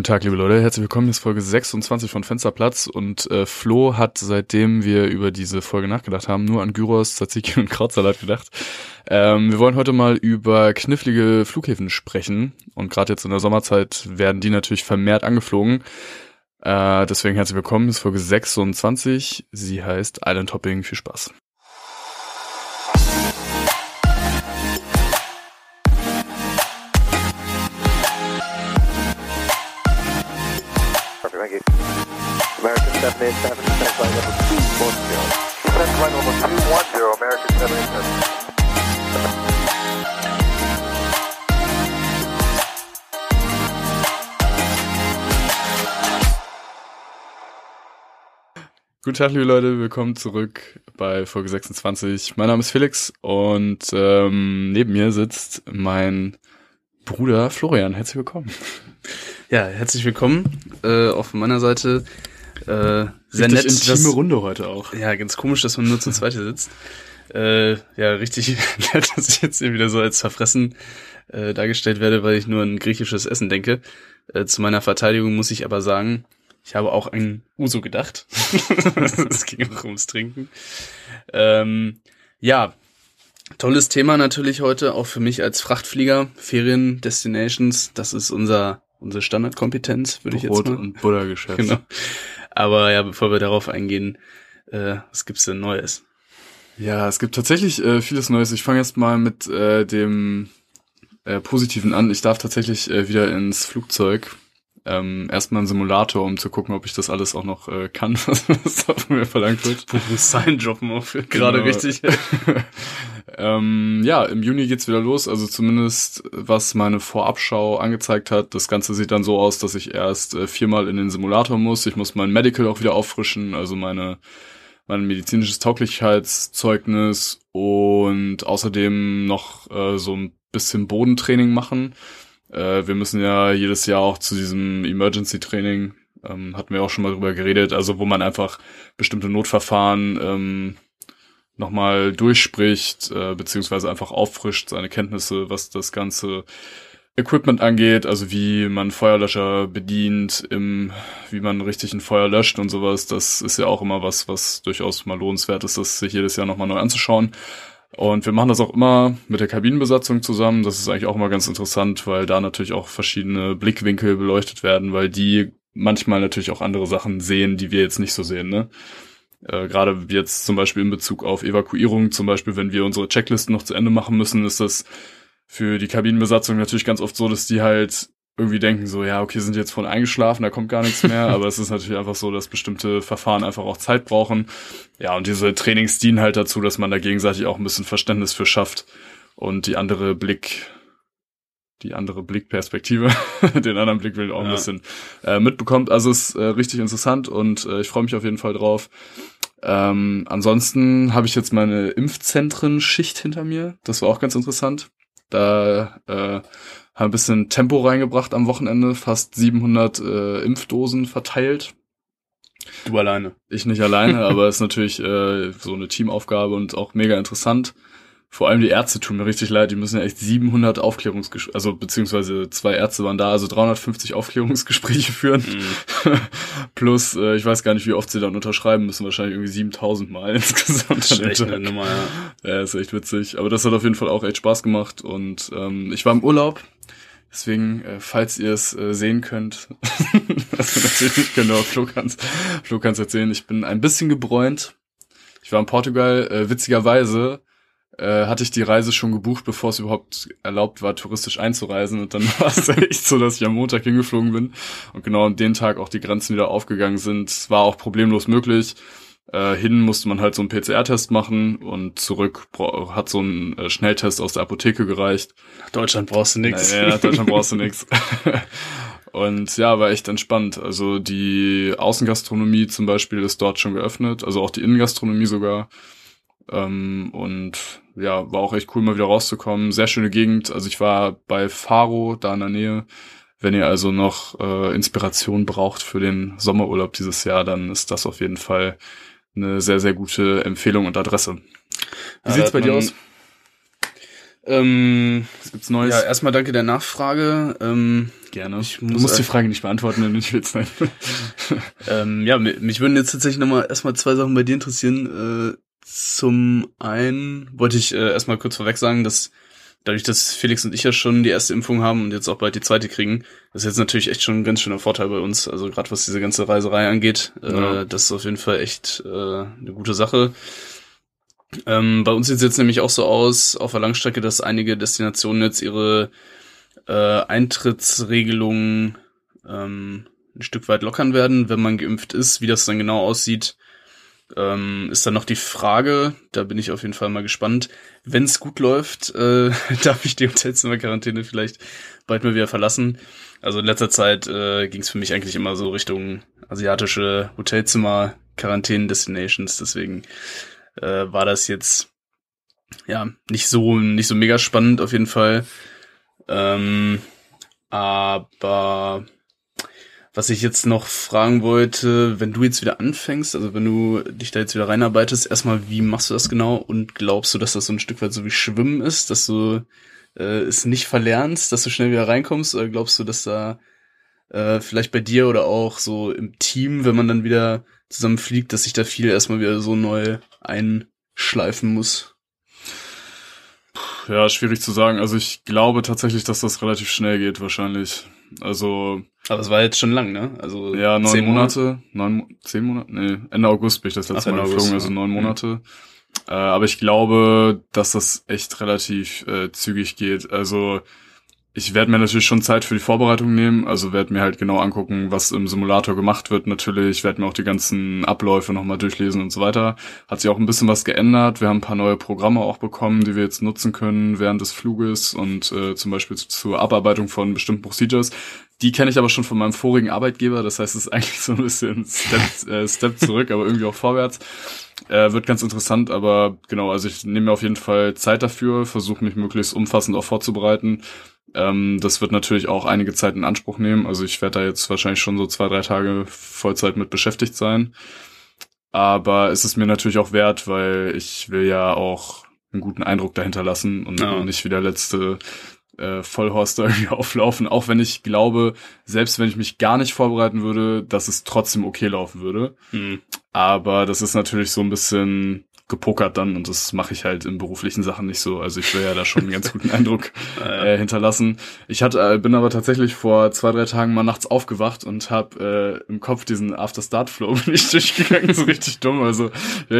Guten Tag, liebe Leute. Herzlich willkommen. Hier ist Folge 26 von Fensterplatz und äh, Flo hat, seitdem wir über diese Folge nachgedacht haben, nur an Gyros, Tzatziki und Krautsalat gedacht. Ähm, wir wollen heute mal über knifflige Flughäfen sprechen und gerade jetzt in der Sommerzeit werden die natürlich vermehrt angeflogen. Äh, deswegen herzlich willkommen. Hier ist Folge 26. Sie heißt Island Hopping. Viel Spaß. Guten Tag, liebe Leute, willkommen zurück bei Folge 26. Mein Name ist Felix und ähm, neben mir sitzt mein Bruder Florian. Herzlich willkommen. Ja, herzlich willkommen äh, auf meiner Seite. Äh, sehr Richtig nett, intime dass, Runde heute auch. ja, ganz komisch, dass man nur zu zweit hier sitzt. Äh, ja, richtig nett, dass ich jetzt hier wieder so als verfressen äh, dargestellt werde, weil ich nur an griechisches Essen denke. Äh, zu meiner Verteidigung muss ich aber sagen, ich habe auch an Uso gedacht. Es ging auch ums Trinken. Ähm, ja, tolles Thema natürlich heute, auch für mich als Frachtflieger. Ferien, Destinations, das ist unser, unsere Standardkompetenz, würde ich jetzt Brot mal. und Buttergeschäft. Genau. Aber ja, bevor wir darauf eingehen, äh, was gibt's denn Neues? Ja, es gibt tatsächlich äh, vieles Neues. Ich fange jetzt mal mit äh, dem äh, Positiven an. Ich darf tatsächlich äh, wieder ins Flugzeug. Ähm, erstmal einen Simulator, um zu gucken, ob ich das alles auch noch äh, kann, was, was da von mir verlangt wird. Bewusstsein droppen auch für gerade Genau. richtig. ähm, ja, im Juni geht's wieder los, also zumindest was meine Vorabschau angezeigt hat. Das Ganze sieht dann so aus, dass ich erst äh, viermal in den Simulator muss. Ich muss mein Medical auch wieder auffrischen, also meine mein medizinisches Tauglichkeitszeugnis und außerdem noch äh, so ein bisschen Bodentraining machen. Äh, wir müssen ja jedes Jahr auch zu diesem Emergency-Training, ähm, hatten wir auch schon mal drüber geredet, also wo man einfach bestimmte Notverfahren ähm, nochmal durchspricht, äh, beziehungsweise einfach auffrischt seine Kenntnisse, was das ganze Equipment angeht, also wie man Feuerlöscher bedient, im, wie man richtig ein Feuer löscht und sowas. Das ist ja auch immer was, was durchaus mal lohnenswert ist, das sich jedes Jahr nochmal neu anzuschauen. Und wir machen das auch immer mit der Kabinenbesatzung zusammen. Das ist eigentlich auch immer ganz interessant, weil da natürlich auch verschiedene Blickwinkel beleuchtet werden, weil die manchmal natürlich auch andere Sachen sehen, die wir jetzt nicht so sehen, ne? Äh, Gerade jetzt zum Beispiel in Bezug auf Evakuierung, zum Beispiel, wenn wir unsere Checklisten noch zu Ende machen müssen, ist das für die Kabinenbesatzung natürlich ganz oft so, dass die halt irgendwie denken so, ja, okay, sind jetzt voll eingeschlafen, da kommt gar nichts mehr, aber es ist natürlich einfach so, dass bestimmte Verfahren einfach auch Zeit brauchen. Ja, und diese Trainings dienen halt dazu, dass man da gegenseitig auch ein bisschen Verständnis für schafft und die andere Blick, die andere Blickperspektive, den anderen Blickwinkel auch ein Ja. bisschen äh, mitbekommt. Also es ist äh, richtig interessant und äh, ich freue mich auf jeden Fall drauf. Ähm, ansonsten habe ich jetzt meine Impfzentren-Schicht hinter mir. Das war auch ganz interessant. Da äh, haben wir ein bisschen Tempo reingebracht am Wochenende, fast 700 äh, Impfdosen verteilt. Du alleine. Ich nicht alleine, aber es ist natürlich äh, so eine Teamaufgabe und auch mega interessant. Vor allem die Ärzte tun mir richtig leid, die müssen ja echt 700 Aufklärungsgespräche, also beziehungsweise zwei Ärzte waren da, also 350 Aufklärungsgespräche führen. Plus, äh, ich weiß gar nicht, wie oft sie dann unterschreiben müssen, wahrscheinlich irgendwie 7000 Mal insgesamt. dem Schlechte Tag. Nummer, ja. Ja, ist echt witzig. Aber das hat auf jeden Fall auch echt Spaß gemacht. Und ähm, ich war im Urlaub. Deswegen, äh, falls ihr es äh, sehen könnt, also natürlich nicht genau, Flo kann's, Flo kann's erzählen, ich bin ein bisschen gebräunt. Ich war in Portugal, äh, witzigerweise äh, hatte ich die Reise schon gebucht, bevor es überhaupt erlaubt war, touristisch einzureisen. Und dann war es echt so, dass ich am Montag hingeflogen bin und genau an dem Tag auch die Grenzen wieder aufgegangen sind. Es war auch problemlos möglich. Äh, hin musste man halt so einen PCR-Test machen und zurück hat so ein äh, Schnelltest aus der Apotheke gereicht. Nach Deutschland brauchst du nichts. Ja, Deutschland brauchst du nix. Und ja, war echt entspannt. Also die Außengastronomie zum Beispiel ist dort schon geöffnet, also auch die Innengastronomie sogar. Ähm, und ja, war auch echt cool, mal wieder rauszukommen. Sehr schöne Gegend. Also ich war bei Faro, da in der Nähe. Wenn ihr also noch äh, Inspiration braucht für den Sommerurlaub dieses Jahr, dann ist das auf jeden Fall eine sehr, sehr gute Empfehlung und Adresse. Wie Ja, sieht's da bei dir aus? Ähm, Was gibt's Neues? ja, erstmal danke der Nachfrage. Ähm, gerne. ich du muss musst die äh, Frage nicht beantworten, wenn du nicht willst. Nein. ähm, ja, mi- mich würden jetzt tatsächlich nochmal erstmal zwei Sachen bei dir interessieren. Äh, zum einen wollte ich äh, erstmal kurz vorweg sagen, dass dadurch, dass Felix und ich ja schon die erste Impfung haben und jetzt auch bald die zweite kriegen, das ist jetzt natürlich echt schon ein ganz schöner Vorteil bei uns. Also gerade was diese ganze Reiserei angeht, Ja. äh, das ist auf jeden Fall echt äh, eine gute Sache. Ähm, bei uns sieht es jetzt nämlich auch so aus auf der Langstrecke, dass einige Destinationen jetzt ihre äh, Eintrittsregelungen ähm, ein Stück weit lockern werden, wenn man geimpft ist. Wie das dann genau aussieht, ähm, ist dann noch die Frage. Da bin ich auf jeden Fall mal gespannt. Wenn es gut läuft, äh, darf ich die Hotelzimmer-Quarantäne vielleicht bald mal wieder verlassen. Also in letzter Zeit äh, ging es für mich eigentlich immer so Richtung asiatische Hotelzimmer-Quarantänen-Destinations. Deswegen äh, war das jetzt ja nicht so nicht so mega spannend auf jeden Fall. Ähm, aber was ich jetzt noch fragen wollte, wenn du jetzt wieder anfängst, also wenn du dich da jetzt wieder reinarbeitest, erstmal, wie machst du das genau und glaubst du, dass das so ein Stück weit so wie Schwimmen ist, dass du äh, es nicht verlernst, dass du schnell wieder reinkommst, oder glaubst du, dass da äh, vielleicht bei dir oder auch so im Team, wenn man dann wieder zusammen fliegt, dass sich da viel erstmal wieder so neu einschleifen muss? Ja, schwierig zu sagen. Also ich glaube tatsächlich, dass das relativ schnell geht, wahrscheinlich. Also, Aber es war jetzt schon lang, ne? Also ja, neun zehn Monate, neun, Mo- zehn Monate, nee, Ende August bin ich das letzte Ach, Mal geflogen, August, also ja. neun Mhm. Monate. Äh, aber ich glaube, dass das echt relativ äh, zügig geht. Also ich werde mir natürlich schon Zeit für die Vorbereitung nehmen, also werde mir halt genau angucken, was im Simulator gemacht wird natürlich, werde mir auch die ganzen Abläufe nochmal durchlesen und so weiter. Hat sich auch ein bisschen was geändert. Wir haben ein paar neue Programme auch bekommen, die wir jetzt nutzen können während des Fluges und äh, zum Beispiel zu, zur Abarbeitung von bestimmten Procedures. Die kenne ich aber schon von meinem vorigen Arbeitgeber, das heißt, es ist eigentlich so ein bisschen Step, äh, Step zurück, aber irgendwie auch vorwärts. Äh, wird ganz interessant, aber genau, also ich nehme mir auf jeden Fall Zeit dafür, versuche mich möglichst umfassend auch vorzubereiten. Ähm, das wird natürlich auch einige Zeit in Anspruch nehmen. Also ich werde da jetzt wahrscheinlich schon so zwei, drei Tage Vollzeit mit beschäftigt sein. Aber es ist mir natürlich auch wert, weil ich will ja auch einen guten Eindruck dahinter lassen und Ja. nicht wie der letzte äh, Vollhorst da irgendwie auflaufen. Auch wenn ich glaube, selbst wenn ich mich gar nicht vorbereiten würde, dass es trotzdem okay laufen würde. Hm. Aber das ist natürlich so ein bisschen gepokert dann und das mache ich halt in beruflichen Sachen nicht so. Also ich will ja da schon einen ganz guten Eindruck äh, hinterlassen. Ich hatte, äh, bin aber tatsächlich vor zwei, drei Tagen mal nachts aufgewacht und habe äh, im Kopf diesen After-Start-Flow bin ich durchgegangen, so richtig dumm. Also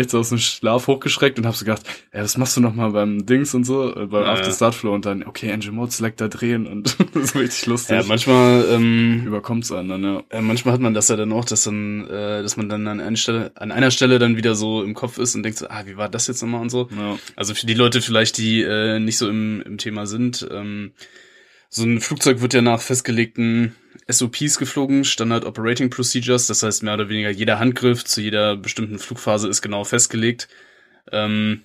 so aus dem Schlaf hochgeschreckt und habe so gedacht, ey, was machst du noch mal beim Dings und so, äh, beim Ja. After-Start-Flow und dann, okay, Engine Mode Select da drehen und so richtig lustig. Ja, manchmal ähm, Überkommt's einen dann, ja. Äh, manchmal hat man das ja dann auch, dass dann, äh, dass man dann an einer Stelle, an einer Stelle dann wieder so im Kopf ist und denkt so, ah, wie war das jetzt nochmal und so. ja. Also für die Leute vielleicht, die äh, nicht so im, im Thema sind, ähm, so ein Flugzeug wird ja nach festgelegten SOPs geflogen, Standard Operating Procedures, das heißt mehr oder weniger jeder Handgriff zu jeder bestimmten Flugphase ist genau festgelegt. Ähm,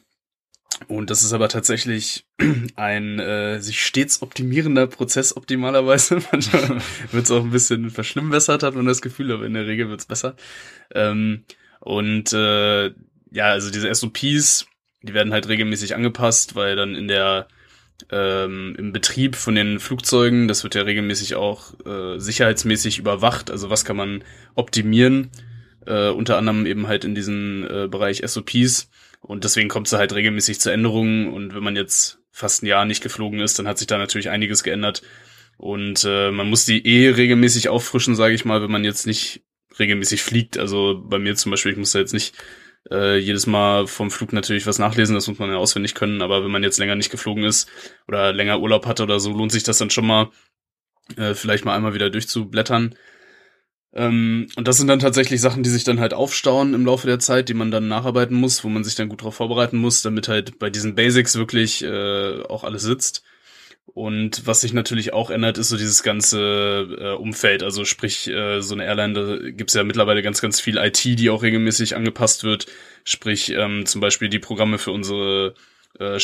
und das ist aber tatsächlich ein äh, sich stets optimierender Prozess optimalerweise. Manchmal wird es auch ein bisschen verschlimmbessert, hat man das Gefühl, aber in der Regel wird's besser. Ähm, und äh, ja, also diese SOPs, die werden halt regelmäßig angepasst, weil dann in der ähm, im Betrieb von den Flugzeugen, das wird ja regelmäßig auch äh, sicherheitsmäßig überwacht. Also was kann man optimieren? Äh, unter anderem eben halt in diesen äh, Bereich SOPs. Und deswegen kommt es halt regelmäßig zu Änderungen. Und wenn man jetzt fast ein Jahr nicht geflogen ist, dann hat sich da natürlich einiges geändert. Und äh, man muss die eh regelmäßig auffrischen, sage ich mal, wenn man jetzt nicht regelmäßig fliegt. Also bei mir zum Beispiel, ich muss da jetzt nicht äh, jedes Mal vom Flug natürlich was nachlesen, das muss man ja auswendig können, aber wenn man jetzt länger nicht geflogen ist oder länger Urlaub hatte oder so, lohnt sich das dann schon mal, äh, vielleicht mal einmal wieder durchzublättern. Ähm, und das sind dann tatsächlich Sachen, die sich dann halt aufstauen im Laufe der Zeit, die man dann nacharbeiten muss, wo man sich dann gut drauf vorbereiten muss, damit halt bei diesen Basics wirklich äh, auch alles sitzt. Und was sich natürlich auch ändert, ist so dieses ganze äh, Umfeld. Also sprich, äh, so eine Airline, da gibt's ja mittlerweile ganz, ganz viel IT, die auch regelmäßig angepasst wird. Sprich, ähm, zum Beispiel die Programme für unsere äh,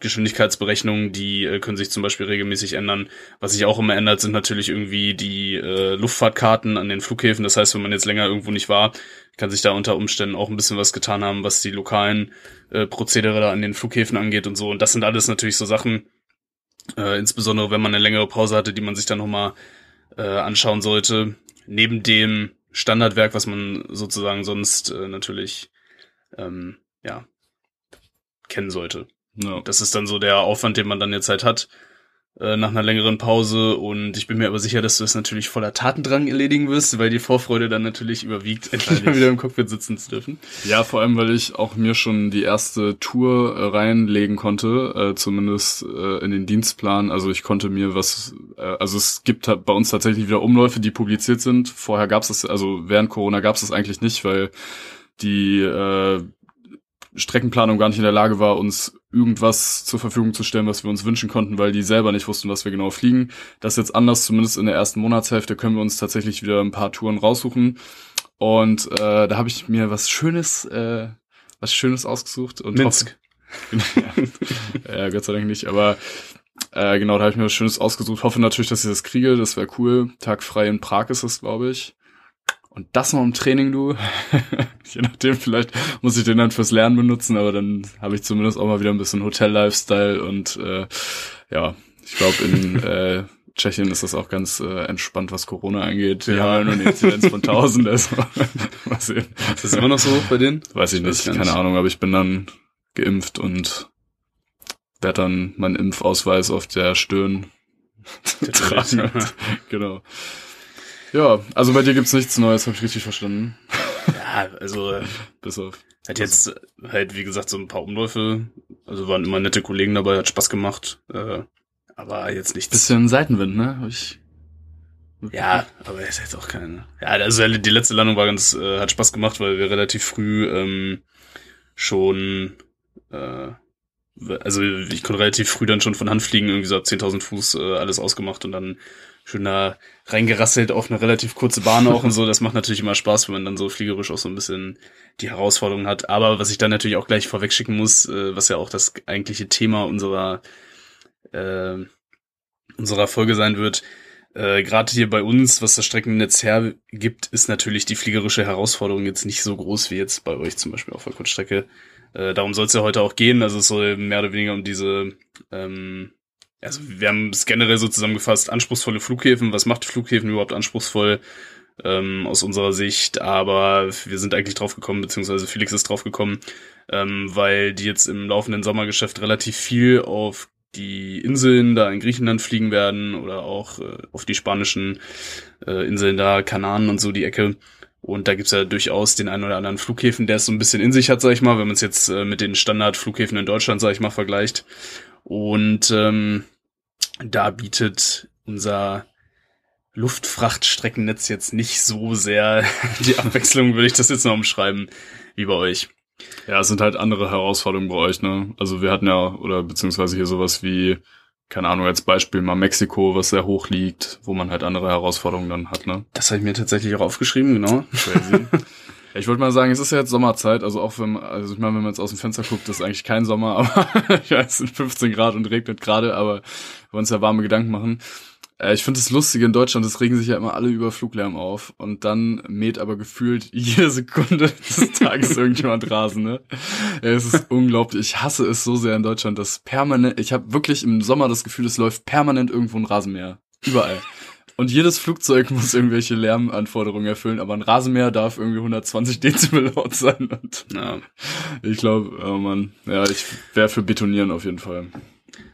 Geschwindigkeitsberechnungen, die äh, können sich zum Beispiel regelmäßig ändern. Was sich auch immer ändert, sind natürlich irgendwie die äh, Luftfahrtkarten an den Flughäfen. Das heißt, wenn man jetzt länger irgendwo nicht war, kann sich da unter Umständen auch ein bisschen was getan haben, was die lokalen äh, Prozedere da an den Flughäfen angeht und so. Und das sind alles natürlich so Sachen, äh, insbesondere wenn man eine längere Pause hatte, die man sich dann nochmal äh, anschauen sollte. Neben dem Standardwerk, was man sozusagen sonst äh, natürlich ähm, ja kennen sollte. Ja. Das ist dann so der Aufwand, den man dann jetzt halt hat äh, nach einer längeren Pause. Und ich bin mir aber sicher, dass du es natürlich voller Tatendrang erledigen wirst, weil die Vorfreude dann natürlich überwiegt, endlich mal wieder im Cockpit sitzen zu dürfen. Ja, vor allem, weil ich auch mir schon die erste Tour äh, reinlegen konnte, äh, zumindest äh, in den Dienstplan. Also ich konnte mir was, äh, also es gibt halt bei uns tatsächlich wieder Umläufe, die publiziert sind. Vorher gab es das, also während Corona gab es das eigentlich nicht, weil die äh, Streckenplanung gar nicht in der Lage war, uns irgendwas zur Verfügung zu stellen, was wir uns wünschen konnten, weil die selber nicht wussten, was wir genau fliegen. Das ist jetzt anders, zumindest in der ersten Monatshälfte können wir uns tatsächlich wieder ein paar Touren raussuchen. Und äh, da habe ich mir was Schönes, äh, was Schönes ausgesucht und Minsk. ja, Gott sei Dank nicht, aber äh, genau, da habe ich mir was Schönes ausgesucht. Hoffe natürlich, dass ich das kriege, das wäre cool. Tag frei in Prag ist es, glaube ich. Und das noch im Training, du. Je nachdem, vielleicht muss ich den dann fürs Lernen benutzen, aber dann habe ich zumindest auch mal wieder ein bisschen Hotel-Lifestyle und äh, ja, ich glaube in äh, Tschechien ist das auch ganz äh, entspannt, was Corona angeht. Die Ja. haben ja nur eine Inzidenz von 1000, also mal sehen. Ist das immer noch so bei denen? Weiß ich nicht, keine. Ahnung, aber ich bin dann geimpft und werde dann meinen Impfausweis auf der Stirn tragen. genau. Ja, also bei dir gibt's nichts Neues, habe ich richtig verstanden. Ja, also Bis auf. hat jetzt halt, wie gesagt, so ein paar Umläufe. Also waren immer nette Kollegen dabei, hat Spaß gemacht. Äh, aber jetzt nichts. Bisschen Seitenwind, ne? Hab ich. Ja, aber ist jetzt auch keine. Ja, also die letzte Landung war ganz, äh, hat Spaß gemacht, weil wir relativ früh ähm, schon, äh, also ich konnte relativ früh dann schon von Hand fliegen, irgendwie so ab 10.000 Fuß äh, alles ausgemacht und dann schön da reingerasselt auf eine relativ kurze Bahn auch und so. Das macht natürlich immer Spaß, wenn man dann so fliegerisch auch so ein bisschen die Herausforderungen hat. Aber was ich dann natürlich auch gleich vorweg schicken muss, äh, was ja auch das eigentliche Thema unserer äh, unserer Folge sein wird, äh, gerade hier bei uns, was das Streckennetz hergibt, ist natürlich die fliegerische Herausforderung jetzt nicht so groß wie jetzt bei euch zum Beispiel auf der Kurzstrecke. Äh, darum soll es ja heute auch gehen. Also es soll mehr oder weniger um diese, ähm, also wir haben es generell so zusammengefasst, anspruchsvolle Flughäfen. Was macht Flughäfen überhaupt anspruchsvoll ähm, aus unserer Sicht? Aber wir sind eigentlich drauf gekommen, beziehungsweise Felix ist drauf gekommen, ähm, weil die jetzt im laufenden Sommergeschäft relativ viel auf die Inseln da in Griechenland fliegen werden oder auch äh, auf die spanischen äh, Inseln da, Kanaren und so die Ecke. Und da gibt's ja durchaus den einen oder anderen Flughäfen, der es so ein bisschen in sich hat, sag ich mal, wenn man es jetzt äh, mit den Standardflughäfen in Deutschland, sag ich mal, vergleicht. Und ähm, da bietet unser Luftfrachtstreckennetz jetzt nicht so sehr die Abwechslung, würde ich das jetzt noch umschreiben, wie bei euch. Ja, es sind halt andere Herausforderungen bei euch, ne? Also wir hatten ja, oder beziehungsweise hier sowas wie, keine Ahnung, als Beispiel mal Mexiko, was sehr hoch liegt, wo man halt andere Herausforderungen dann hat, ne? Das habe ich mir tatsächlich auch aufgeschrieben, genau. Crazy. Ich wollte mal sagen, es ist ja jetzt Sommerzeit, also auch wenn, also ich meine, wenn man jetzt aus dem Fenster guckt, ist eigentlich kein Sommer, aber ja, es sind 15 Grad und regnet gerade, aber wir wollen uns ja warme Gedanken machen. Äh, ich finde es lustig in Deutschland, es regen sich ja immer alle über Fluglärm auf und dann mäht aber gefühlt jede Sekunde des Tages irgendjemand Rasen, ne? Ja, es ist unglaublich. Ich hasse es so sehr in Deutschland, dass permanent, ich habe wirklich im Sommer das Gefühl, es läuft permanent irgendwo ein Rasenmäher. Überall. Und jedes Flugzeug muss irgendwelche Lärmanforderungen erfüllen, aber ein Rasenmäher darf irgendwie 120 Dezibel laut sein. Und Ja. ich glaube, oh Mann, ja, ich wäre für Betonieren auf jeden Fall.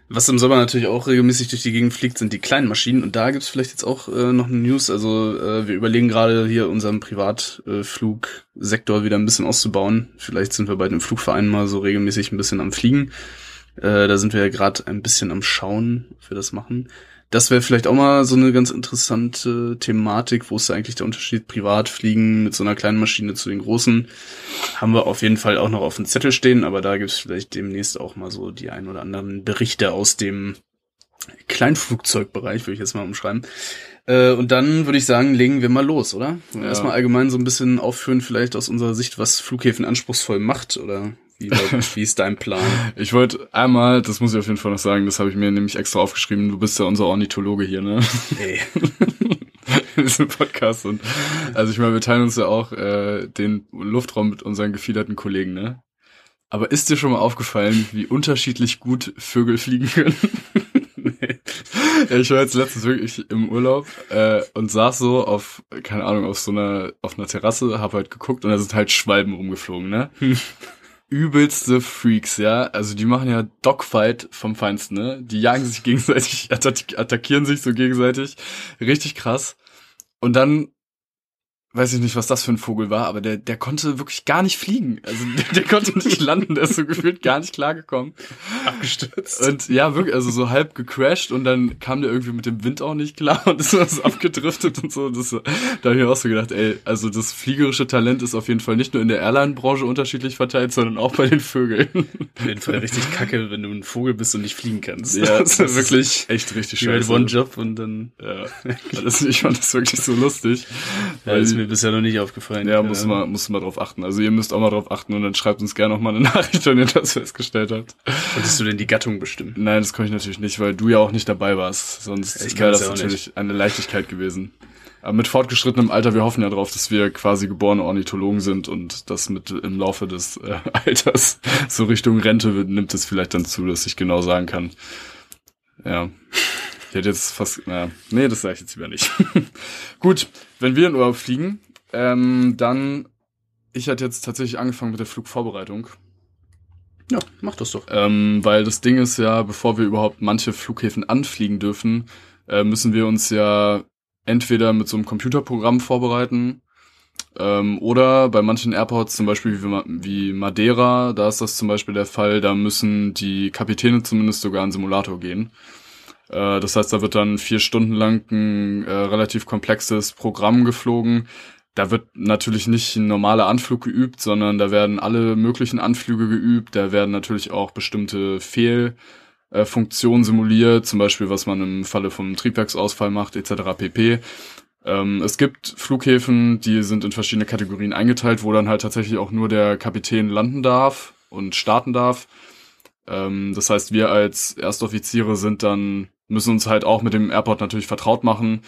Was im Sommer natürlich auch regelmäßig durch die Gegend fliegt, sind die kleinen Maschinen. Und da gibt's vielleicht jetzt auch äh, noch eine News. Also äh, wir überlegen gerade hier unseren Privatflugsektor wieder ein bisschen auszubauen. Vielleicht sind wir bei dem Flugverein mal so regelmäßig ein bisschen am Fliegen. Äh, da sind wir ja gerade ein bisschen am Schauen, ob wir das machen. Das wäre vielleicht auch mal so eine ganz interessante Thematik. Wo ist da eigentlich der Unterschied? Privatfliegen mit so einer kleinen Maschine zu den großen. Haben wir auf jeden Fall auch noch auf dem Zettel stehen, aber da gibt's vielleicht demnächst auch mal so die ein oder anderen Berichte aus dem Kleinflugzeugbereich, würde ich jetzt mal umschreiben. Äh, und dann würde ich sagen, legen wir mal los, oder? Ja. Erstmal allgemein so ein bisschen aufführen, vielleicht aus unserer Sicht, was Flughäfen anspruchsvoll macht oder Wie, wie ist dein Plan? Ich wollte einmal, das muss ich auf jeden Fall noch sagen, das habe ich mir nämlich extra aufgeschrieben, du bist ja unser Ornithologe hier, ne? Ey. In diesem Podcast. Und also ich meine, wir teilen uns ja auch äh, den Luftraum mit unseren gefiederten Kollegen, ne? Aber ist dir schon mal aufgefallen, wie unterschiedlich gut Vögel fliegen können? ja, ich war jetzt letztens wirklich im Urlaub äh, und saß so auf, keine Ahnung, auf so einer, auf einer Terrasse, hab halt geguckt und da sind halt Schwalben rumgeflogen, ne? Übelste Freaks, ja. Also die machen ja Dogfight vom Feinsten, ne? Die jagen sich gegenseitig, attack attackieren sich so gegenseitig. Richtig krass. Und dann weiß ich nicht, was das für ein Vogel war, aber der, der konnte wirklich gar nicht fliegen. Also der, der konnte nicht landen, der ist so gefühlt gar nicht klargekommen. Abgestürzt. Und ja, wirklich, also so halb gecrashed und dann kam der irgendwie mit dem Wind auch nicht klar und ist so abgedriftet und so. Das, da habe ich mir auch so gedacht, ey, also das fliegerische Talent ist auf jeden Fall nicht nur in der Airline-Branche unterschiedlich verteilt, sondern auch bei den Vögeln. Auf jeden Fall richtig kacke, wenn du ein Vogel bist und nicht fliegen kannst. Ja, das ist wirklich echt richtig scheiße. One Job und dann. Ja, das, ich fand das wirklich so lustig. Ja, weil mir bisher noch nicht aufgefallen. Ja, muss man, muss man drauf achten. Also ihr müsst auch mal drauf achten und dann schreibt uns gerne noch mal eine Nachricht, wenn ihr das festgestellt habt. Konntest du denn die Gattung bestimmen? Nein, das konnte ich natürlich nicht, weil du ja auch nicht dabei warst. Sonst wäre das natürlich eine Leichtigkeit gewesen. Aber mit fortgeschrittenem Alter, wir hoffen ja drauf, dass wir quasi geborene Ornithologen sind und das mit im Laufe des äh, Alters so Richtung Rente wird, nimmt es vielleicht dann zu, dass ich genau sagen kann. Ja. Ich hätte jetzt fast, naja, nee, das sage ich jetzt lieber nicht. Gut, wenn wir in Urlaub fliegen, ähm, dann, ich hatte jetzt tatsächlich angefangen mit der Flugvorbereitung. Ja, mach das doch. Ähm, weil das Ding ist ja, bevor wir überhaupt manche Flughäfen anfliegen dürfen, äh, müssen wir uns ja entweder mit so einem Computerprogramm vorbereiten ähm, oder bei manchen Airports, zum Beispiel wie, wie Madeira, da ist das zum Beispiel der Fall, da müssen die Kapitäne zumindest sogar in Simulator gehen. Äh, das heißt, da wird dann vier Stunden lang ein äh, relativ komplexes Programm geflogen. Da wird natürlich nicht ein normaler Anflug geübt, sondern da werden alle möglichen Anflüge geübt. Da werden natürlich auch bestimmte Fehlfunktionen simuliert, zum Beispiel was man im Falle vom Triebwerksausfall macht, etc. pp. Ähm, es gibt Flughäfen, die sind in verschiedene Kategorien eingeteilt, wo dann halt tatsächlich auch nur der Kapitän landen darf und starten darf. Ähm, das heißt, wir als Erstoffiziere sind dann, müssen uns halt auch mit dem Airport natürlich vertraut machen.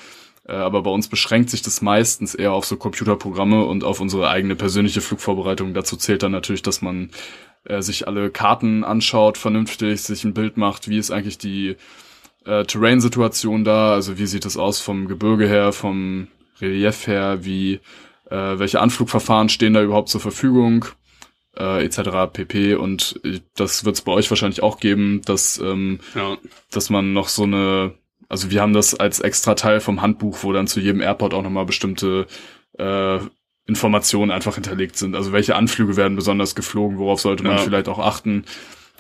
Äh, aber bei uns beschränkt sich das meistens eher auf so Computerprogramme und auf unsere eigene persönliche Flugvorbereitung. Dazu zählt dann natürlich, dass man äh, sich alle Karten anschaut, vernünftig, sich ein Bild macht, wie ist eigentlich die äh, Terrain-Situation da, also wie sieht es aus vom Gebirge her, vom Relief her, wie äh, welche Anflugverfahren stehen da überhaupt zur Verfügung, äh, etc. pp. Und äh, das wird es bei euch wahrscheinlich auch geben, dass ähm, Ja. dass man noch so eine, also wir haben das als extra Teil vom Handbuch, wo dann zu jedem Airport auch nochmal bestimmte äh, Informationen einfach hinterlegt sind. Also welche Anflüge werden besonders geflogen, worauf sollte man Ja. vielleicht auch achten.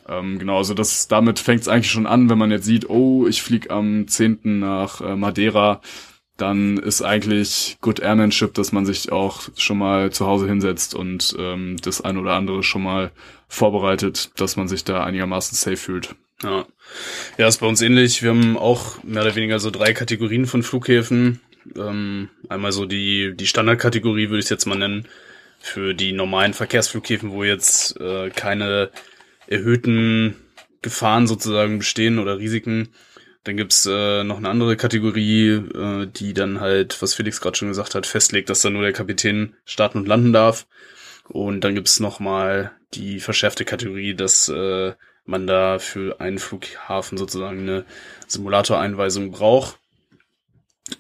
Ähm, genau, also das, damit fängt es eigentlich schon an, wenn man jetzt sieht, oh, ich flieg am 10. nach äh, Madeira, dann ist eigentlich Good Airmanship, dass man sich auch schon mal zu Hause hinsetzt und ähm, das ein oder andere schon mal vorbereitet, dass man sich da einigermaßen safe fühlt. Ja. ja, ist bei uns ähnlich. Wir haben auch mehr oder weniger so drei Kategorien von Flughäfen. Ähm, einmal so die, die Standardkategorie, würde ich es jetzt mal nennen, für die normalen Verkehrsflughäfen, wo jetzt äh, keine erhöhten Gefahren sozusagen bestehen oder Risiken. Dann gibt's äh, noch eine andere Kategorie, äh, die dann halt, was Felix gerade schon gesagt hat, festlegt, dass da nur der Kapitän starten und landen darf. Und dann gibt's noch mal die verschärfte Kategorie, dass äh, man da für einen Flughafen sozusagen eine Simulatoreinweisung braucht.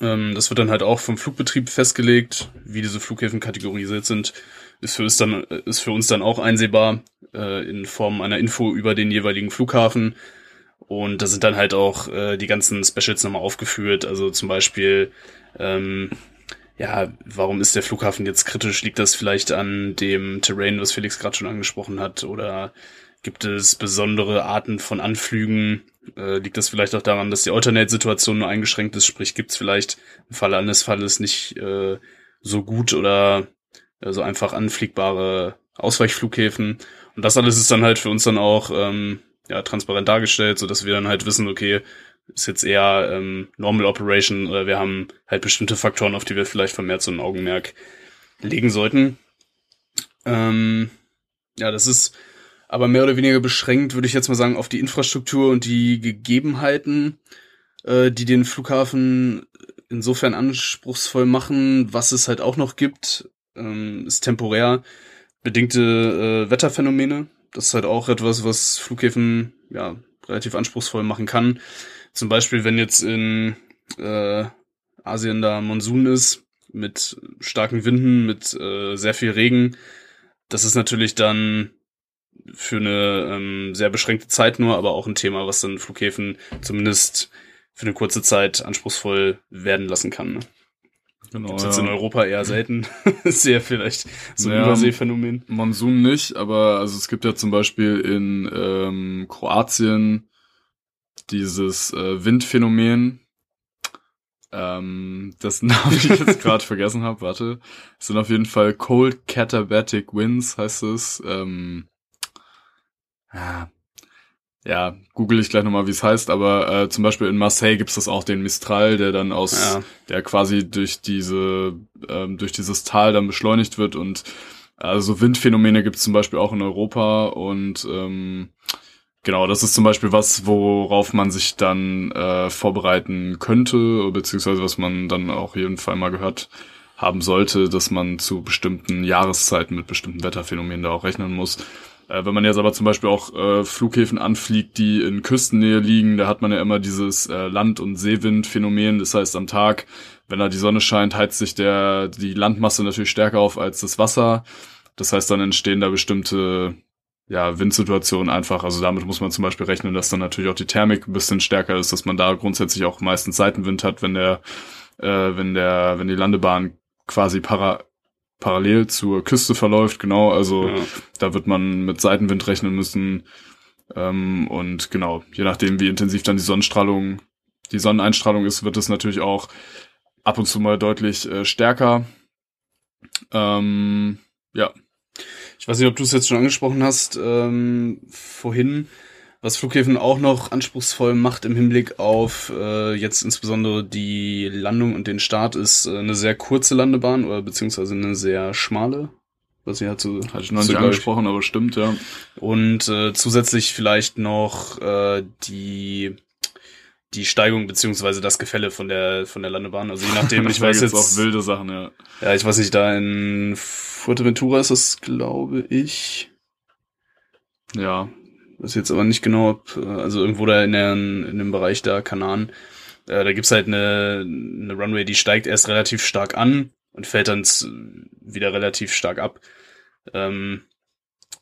Ähm, das wird dann halt auch vom Flugbetrieb festgelegt, wie diese Flughäfen kategorisiert sind. Ist für uns dann, ist für uns dann auch einsehbar äh, in Form einer Info über den jeweiligen Flughafen. Und da sind dann halt auch äh, die ganzen Specials nochmal aufgeführt. Also zum Beispiel, ähm, ja, warum ist der Flughafen jetzt kritisch? Liegt das vielleicht an dem Terrain, was Felix gerade schon angesprochen hat? Oder gibt es besondere Arten von Anflügen? Äh, liegt das vielleicht auch daran, dass die Alternate-Situation nur eingeschränkt ist? Sprich, gibt es vielleicht im Falle eines Falles nicht äh, so gut oder äh, so einfach anfliegbare Ausweichflughäfen? Und das alles ist dann halt für uns dann auch ähm, ja, transparent dargestellt, so dass wir dann halt wissen, okay, ist jetzt eher ähm, Normal Operation oder wir haben halt bestimmte Faktoren, auf die wir vielleicht vermehrt so ein Augenmerk legen sollten. Ähm, ja, das ist aber mehr oder weniger beschränkt, würde ich jetzt mal sagen, auf die Infrastruktur und die Gegebenheiten, äh, die den Flughafen insofern anspruchsvoll machen. Was es halt auch noch gibt, ähm, ist temporär bedingte äh, Wetterphänomene. Das ist halt auch etwas, was Flughäfen ja relativ anspruchsvoll machen kann. Zum Beispiel, wenn jetzt in äh, Asien da Monsun ist, mit starken Winden, mit äh, sehr viel Regen, das ist natürlich dann für eine ähm, sehr beschränkte Zeit nur, aber auch ein Thema, was dann Flughäfen zumindest für eine kurze Zeit anspruchsvoll werden lassen kann. Ne? Genau, Gibt's jetzt ja. in Europa eher selten. Sehr vielleicht so ein naja, Überseephänomen. Monsun nicht, aber also es gibt ja zum Beispiel in ähm, Kroatien dieses äh, Windphänomen. Ähm, das Namen, ich jetzt gerade vergessen habe, warte. Es sind auf jeden Fall Cold Catabatic Winds, heißt es. Ähm, ja, ja, google ich gleich nochmal, wie es heißt, aber äh, zum Beispiel in Marseille gibt's das auch, den Mistral, der dann aus, ja. der quasi durch diese, ähm, durch dieses Tal dann beschleunigt wird und also Windphänomene gibt's zum Beispiel auch in Europa und ähm, genau, das ist zum Beispiel was, worauf man sich dann äh, vorbereiten könnte, beziehungsweise was man dann auch jeden Fall mal gehört haben sollte, dass man zu bestimmten Jahreszeiten mit bestimmten Wetterphänomenen da auch rechnen muss. Äh, wenn man jetzt aber zum Beispiel auch äh, Flughäfen anfliegt, die in Küstennähe liegen, da hat man ja immer dieses äh, Land- und Seewindphänomen. Das heißt, am Tag, wenn da die Sonne scheint, heizt sich der, die Landmasse natürlich stärker auf als das Wasser. Das heißt, dann entstehen da bestimmte ja, Windsituationen einfach. Also damit muss man zum Beispiel rechnen, dass dann natürlich auch die Thermik ein bisschen stärker ist, dass man da grundsätzlich auch meistens Seitenwind hat, wenn der, äh, wenn der, wenn die Landebahn quasi para parallel zur Küste verläuft, genau, also ja. da wird man mit Seitenwind rechnen müssen. Ähm, und genau, je nachdem, wie intensiv dann die Sonnenstrahlung, die Sonneneinstrahlung ist, wird es natürlich auch ab und zu mal deutlich äh, stärker. Ähm, ja. Ich weiß nicht, ob du es jetzt schon angesprochen hast, ähm, vorhin. Was Flughäfen auch noch anspruchsvoll macht im Hinblick auf äh, jetzt insbesondere die Landung und den Start, ist äh, eine sehr kurze Landebahn oder beziehungsweise eine sehr schmale. Was ich halt so, Hatte ich noch nicht angesprochen, aber stimmt, ja. Und äh, zusätzlich vielleicht noch äh, die die Steigung beziehungsweise das Gefälle von der von der Landebahn. Also je nachdem, ich weiß jetzt auch wilde Sachen, ja. Ja, ich weiß nicht, da in Fuerteventura ist das, glaube ich. Ja, weiß jetzt aber nicht genau, ob, äh, also irgendwo da in, der, in dem Bereich da, Kanan, äh, da gibt's halt eine, eine Runway, die steigt erst relativ stark an und fällt dann wieder relativ stark ab. Ähm,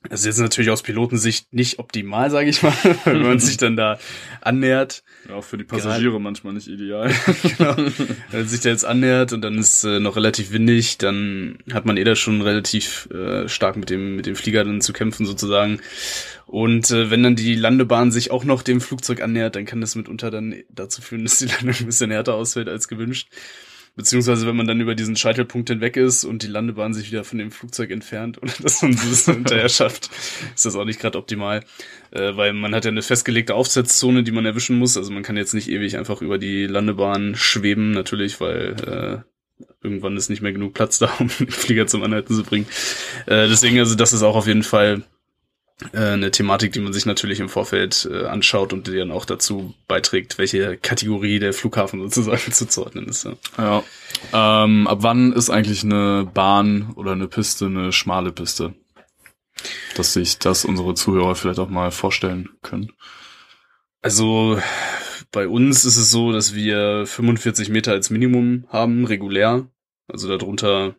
das ist jetzt natürlich aus Pilotensicht nicht optimal, sage ich mal, wenn man sich dann da annähert. Ja, auch für die Passagiere Gerade, manchmal nicht ideal. genau. Wenn man sich da jetzt annähert und dann ist äh, noch relativ windig, dann hat man eh da schon relativ äh, stark mit dem, mit dem Flieger dann zu kämpfen sozusagen. Und äh, wenn dann die Landebahn sich auch noch dem Flugzeug annähert, dann kann das mitunter dann dazu führen, dass die Landung ein bisschen härter ausfällt als gewünscht. Beziehungsweise wenn man dann über diesen Scheitelpunkt hinweg ist und die Landebahn sich wieder von dem Flugzeug entfernt und das dieses hinterher schafft, ist das auch nicht gerade optimal. Äh, weil man hat ja eine festgelegte Aufsetzzone, die man erwischen muss. Also man kann jetzt nicht ewig einfach über die Landebahn schweben, natürlich, weil äh, irgendwann ist nicht mehr genug Platz da, um den Flieger zum Anhalten zu bringen. Äh, deswegen, also das ist auch auf jeden Fall eine Thematik, die man sich natürlich im Vorfeld äh, anschaut und die dann auch dazu beiträgt, welche Kategorie der Flughafen sozusagen zuzuordnen ist. Ja. ja. Ähm, ab wann ist eigentlich eine Bahn oder eine Piste eine schmale Piste? Dass sich das unsere Zuhörer vielleicht auch mal vorstellen können. Also bei uns ist es so, dass wir 45 Meter als Minimum haben, regulär. Also darunter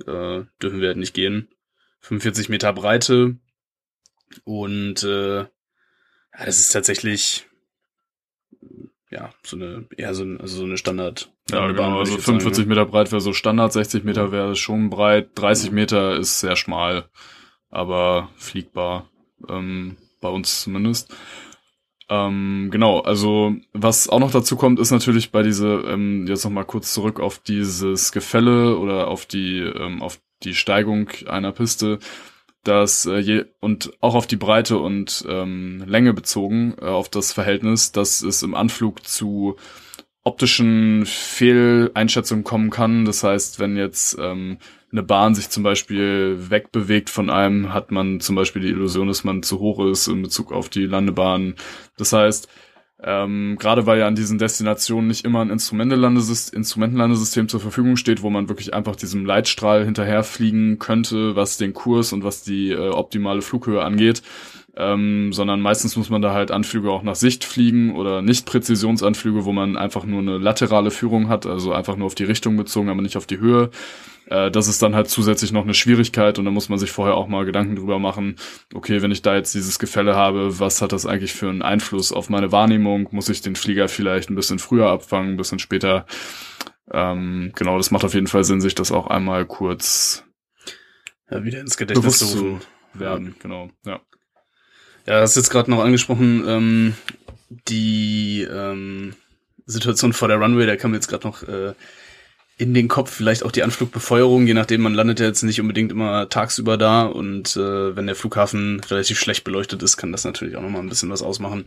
äh, dürfen wir halt nicht gehen. 45 Meter Breite, und äh, ja, das ist tatsächlich ja so eine eher so, also so eine Standard. Ja, genau. Also 45 sagen, Meter breit wäre so Standard, 60 Meter wäre schon breit, 30 Meter ist sehr schmal, aber fliegbar. Ähm, bei uns zumindest. Ähm, genau, also was auch noch dazu kommt, ist natürlich bei diese, ähm, jetzt nochmal kurz zurück auf dieses Gefälle oder auf die, ähm, auf die Steigung einer Piste dass äh, je, und auch auf die Breite und ähm, Länge bezogen, äh, auf das Verhältnis, dass es im Anflug zu optischen Fehleinschätzungen kommen kann. Das heißt, wenn jetzt ähm, eine Bahn sich zum Beispiel wegbewegt von einem, hat man zum Beispiel die Illusion, dass man zu hoch ist in Bezug auf die Landebahn. Das heißt, ähm, gerade weil ja an diesen Destinationen nicht immer ein Instrumentenlandesystem, Instrumentenlandesystem zur Verfügung steht, wo man wirklich einfach diesem Leitstrahl hinterherfliegen könnte, was den Kurs und was die äh, optimale Flughöhe angeht, ähm, sondern meistens muss man da halt Anflüge auch nach Sicht fliegen oder nicht Präzisionsanflüge, wo man einfach nur eine laterale Führung hat, also einfach nur auf die Richtung bezogen, aber nicht auf die Höhe. Äh, das ist dann halt zusätzlich noch eine Schwierigkeit und da muss man sich vorher auch mal Gedanken drüber machen, okay, wenn ich da jetzt dieses Gefälle habe, was hat das eigentlich für einen Einfluss auf meine Wahrnehmung? Muss ich den Flieger vielleicht ein bisschen früher abfangen, ein bisschen später? Ähm, genau, das macht auf jeden Fall Sinn, sich das auch einmal kurz ja, wieder ins Gedächtnis zu werden. Genau, ja. Ja, hast jetzt gerade noch angesprochen, ähm, die ähm, Situation vor der Runway, da kam jetzt gerade noch äh, in den Kopf vielleicht auch die Anflugbefeuerung, je nachdem, man landet ja jetzt nicht unbedingt immer tagsüber da und äh, wenn der Flughafen relativ schlecht beleuchtet ist, kann das natürlich auch nochmal ein bisschen was ausmachen.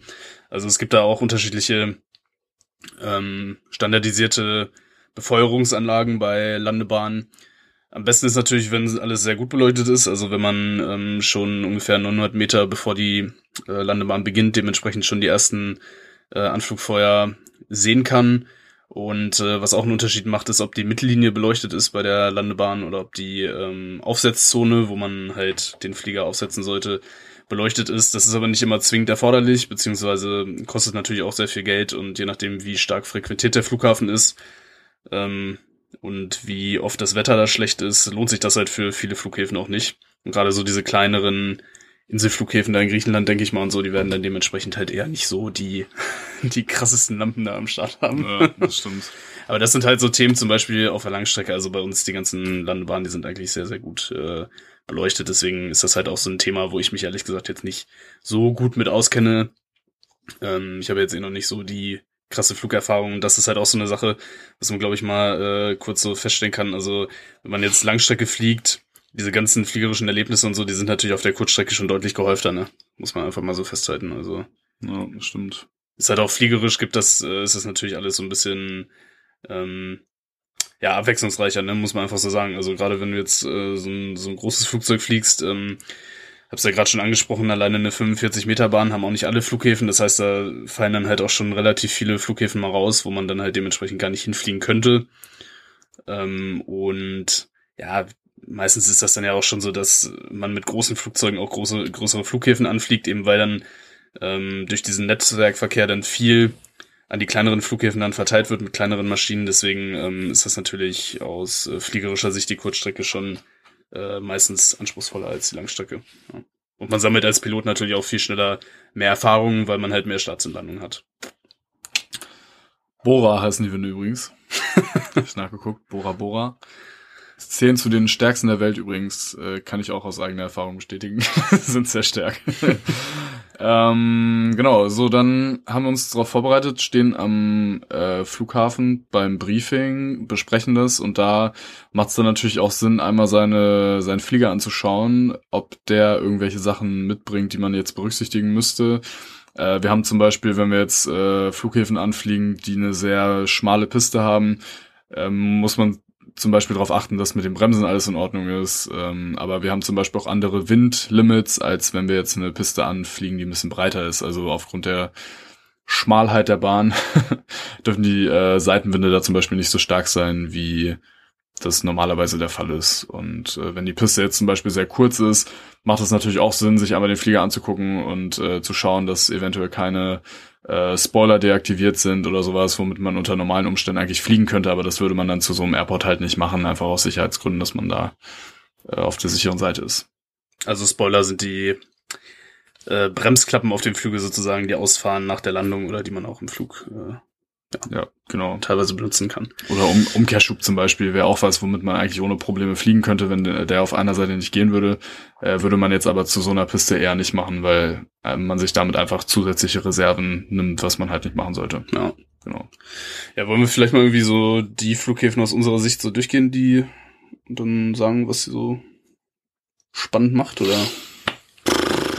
Also es gibt da auch unterschiedliche ähm, standardisierte Befeuerungsanlagen bei Landebahnen. Am besten ist natürlich, wenn alles sehr gut beleuchtet ist, also wenn man ähm, schon ungefähr 900 Meter bevor die äh, Landebahn beginnt, dementsprechend schon die ersten äh, Anflugfeuer sehen kann. Und äh, was auch einen Unterschied macht, ist, ob die Mittellinie beleuchtet ist bei der Landebahn oder ob die ähm, Aufsetzzone, wo man halt den Flieger aufsetzen sollte, beleuchtet ist. Das ist aber nicht immer zwingend erforderlich, beziehungsweise kostet natürlich auch sehr viel Geld und je nachdem, wie stark frequentiert der Flughafen ist, ähm, und wie oft das Wetter da schlecht ist, lohnt sich das halt für viele Flughäfen auch nicht. Und gerade so diese kleineren Inselflughäfen da in Griechenland, denke ich mal, und so, die werden dann dementsprechend halt eher nicht so die, die krassesten Lampen da am Start haben. Ja, das stimmt. Aber das sind halt so Themen zum Beispiel auf der Langstrecke, also bei uns die ganzen Landebahnen, die sind eigentlich sehr, sehr gut äh, beleuchtet. Deswegen ist das halt auch so ein Thema, wo ich mich ehrlich gesagt jetzt nicht so gut mit auskenne. Ähm, ich habe jetzt eh noch nicht so die krasse Flugerfahrung. Das ist halt auch so eine Sache, was man, glaube ich, mal äh, kurz so feststellen kann. Also, wenn man jetzt Langstrecke fliegt, diese ganzen fliegerischen Erlebnisse und so, die sind natürlich auf der Kurzstrecke schon deutlich gehäufter, ne? Muss man einfach mal so festhalten. Also. Ja, stimmt. Ist halt auch fliegerisch, gibt das, äh, ist das natürlich alles so ein bisschen ähm, ja, abwechslungsreicher, ne? Muss man einfach so sagen. Also gerade wenn du jetzt äh, so, ein, so ein großes Flugzeug fliegst, ähm, hab's ja gerade schon angesprochen, alleine eine 45 Meter Bahn haben auch nicht alle Flughäfen. Das heißt, da fallen dann halt auch schon relativ viele Flughäfen mal raus, wo man dann halt dementsprechend gar nicht hinfliegen könnte. Ähm, und ja, meistens ist das dann ja auch schon so, dass man mit großen Flugzeugen auch große, größere Flughäfen anfliegt, eben weil dann ähm, durch diesen Netzwerkverkehr dann viel an die kleineren Flughäfen dann verteilt wird mit kleineren Maschinen. Deswegen ähm, ist das natürlich aus äh, fliegerischer Sicht die Kurzstrecke schon äh, meistens anspruchsvoller als die Langstrecke. Ja. Und man sammelt als Pilot natürlich auch viel schneller mehr Erfahrungen, weil man halt mehr Starts und Landungen hat. Bora heißen die Winde übrigens. ich nachgeguckt. Bora Bora. Zählen zu den stärksten der Welt übrigens, äh, kann ich auch aus eigener Erfahrung bestätigen. sind sehr stark. ähm, genau, so dann haben wir uns darauf vorbereitet, stehen am äh, Flughafen beim Briefing, besprechen das und da macht es dann natürlich auch Sinn, einmal seine seinen Flieger anzuschauen, ob der irgendwelche Sachen mitbringt, die man jetzt berücksichtigen müsste. Äh, wir haben zum Beispiel, wenn wir jetzt äh, Flughäfen anfliegen, die eine sehr schmale Piste haben, ähm, muss man zum Beispiel darauf achten, dass mit dem Bremsen alles in Ordnung ist. Ähm, aber wir haben zum Beispiel auch andere Windlimits, als wenn wir jetzt eine Piste anfliegen, die ein bisschen breiter ist. Also aufgrund der Schmalheit der Bahn dürfen die äh, Seitenwinde da zum Beispiel nicht so stark sein, wie das normalerweise der Fall ist. Und äh, wenn die Piste jetzt zum Beispiel sehr kurz ist, macht es natürlich auch Sinn, sich einmal den Flieger anzugucken und äh, zu schauen, dass eventuell keine äh, Spoiler deaktiviert sind oder sowas, womit man unter normalen Umständen eigentlich fliegen könnte, aber das würde man dann zu so einem Airport halt nicht machen, einfach aus Sicherheitsgründen, dass man da äh, auf der sicheren Seite ist. Also Spoiler sind die äh, Bremsklappen auf dem Flügel sozusagen, die ausfahren nach der Landung oder die man auch im Flug äh, ja, ja, genau. teilweise benutzen kann. Oder um, Umkehrschub zum Beispiel wäre auch was, womit man eigentlich ohne Probleme fliegen könnte, wenn der auf einer Seite nicht gehen würde. Äh, würde man jetzt aber zu so einer Piste eher nicht machen, weil äh, man sich damit einfach zusätzliche Reserven nimmt, was man halt nicht machen sollte. Ja, genau. Ja, wollen wir vielleicht mal irgendwie so die Flughäfen aus unserer Sicht so durchgehen, die und dann sagen, was sie so spannend macht, oder?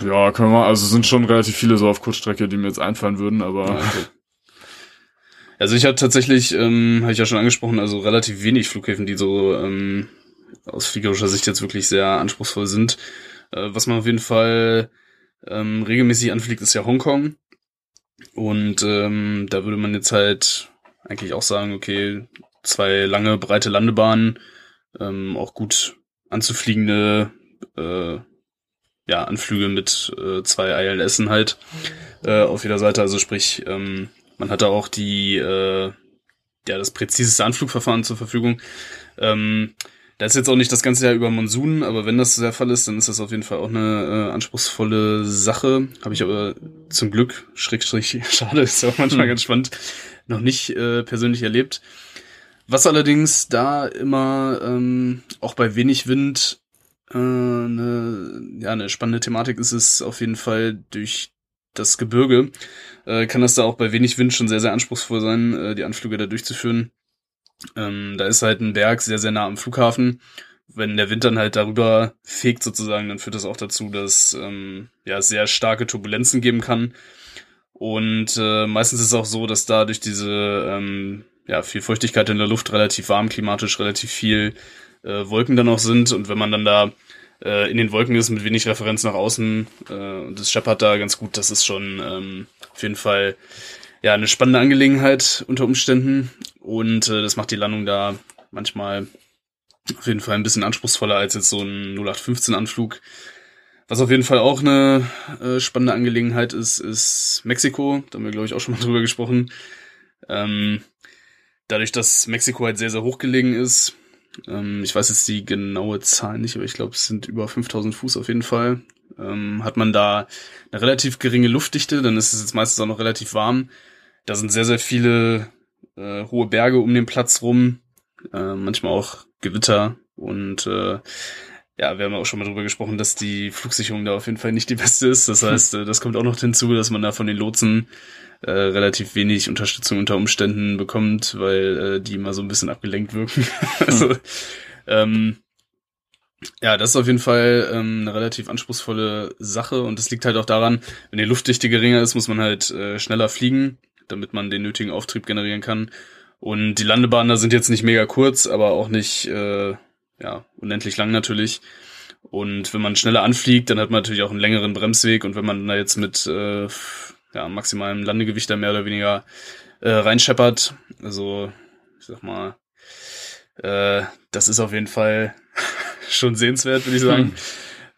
Ja, können wir, also sind schon relativ viele so auf Kurzstrecke, die mir jetzt einfallen würden, aber. Ja, okay. Also ich hatte tatsächlich, ähm, habe ich ja schon angesprochen, also relativ wenig Flughäfen, die so ähm, aus fliegerischer Sicht jetzt wirklich sehr anspruchsvoll sind. Äh, was man auf jeden Fall ähm, regelmäßig anfliegt, ist ja Hongkong. Und ähm, da würde man jetzt halt eigentlich auch sagen, okay, zwei lange, breite Landebahnen, ähm, auch gut anzufliegende äh, ja, Anflüge mit äh, zwei ILSen halt äh, auf jeder Seite. Also sprich, ähm, man hat da auch die äh, ja das präziseste Anflugverfahren zur Verfügung. Ähm, da ist jetzt auch nicht das ganze Jahr über Monsun, aber wenn das der Fall ist, dann ist das auf jeden Fall auch eine äh, anspruchsvolle Sache. Habe ich aber zum Glück, Schrägstrich, schade, ist auch manchmal hm. ganz spannend, noch nicht äh, persönlich erlebt. Was allerdings da immer ähm, auch bei wenig Wind äh, eine, ja, eine spannende Thematik ist, ist auf jeden Fall durch das Gebirge äh, kann das da auch bei wenig Wind schon sehr, sehr anspruchsvoll sein, äh, die Anflüge da durchzuführen. Ähm, da ist halt ein Berg sehr, sehr nah am Flughafen. Wenn der Wind dann halt darüber fegt sozusagen, dann führt das auch dazu, dass ähm, ja sehr starke Turbulenzen geben kann. Und äh, meistens ist es auch so, dass da durch diese ähm, ja, viel Feuchtigkeit in der Luft relativ warm, klimatisch relativ viel äh, Wolken dann auch sind. Und wenn man dann da äh, in den Wolken ist mit wenig Referenz nach außen äh, und das scheppert da ganz gut, das ist schon ähm, auf jeden Fall ja eine spannende Angelegenheit unter Umständen. Und äh, das macht die Landung da manchmal auf jeden Fall ein bisschen anspruchsvoller als jetzt so ein 0815-Anflug. Was auf jeden Fall auch eine äh, spannende Angelegenheit ist, ist Mexiko. Da haben wir, glaube ich, auch schon mal drüber gesprochen. Ähm, dadurch, dass Mexiko halt sehr, sehr hoch gelegen ist, ähm, ich weiß jetzt die genaue Zahl nicht, aber ich glaube, es sind über 5000 Fuß auf jeden Fall, ähm, hat man da eine relativ geringe Luftdichte, dann ist es jetzt meistens auch noch relativ warm. Da sind sehr, sehr viele äh, hohe Berge um den Platz rum, äh, manchmal auch Gewitter und äh, ja, wir haben auch schon mal drüber gesprochen, dass die Flugsicherung da auf jeden Fall nicht die beste ist. Das heißt, äh, das kommt auch noch hinzu, dass man da von den Lotsen äh, relativ wenig Unterstützung unter Umständen bekommt, weil äh, die immer so ein bisschen abgelenkt wirken. also, ähm, ja, das ist auf jeden Fall ähm, eine relativ anspruchsvolle Sache und das liegt halt auch daran, wenn die Luftdichte geringer ist, muss man halt äh, schneller fliegen, damit man den nötigen Auftrieb generieren kann. Und die Landebahnen da sind jetzt nicht mega kurz, aber auch nicht äh, ja unendlich lang natürlich. Und wenn man schneller anfliegt, dann hat man natürlich auch einen längeren Bremsweg und wenn man da jetzt mit äh, ja, maximalem Landegewicht da mehr oder weniger äh, reinscheppert. Also, ich sag mal, äh, das ist auf jeden Fall schon sehenswert, würde ich sagen. Hm.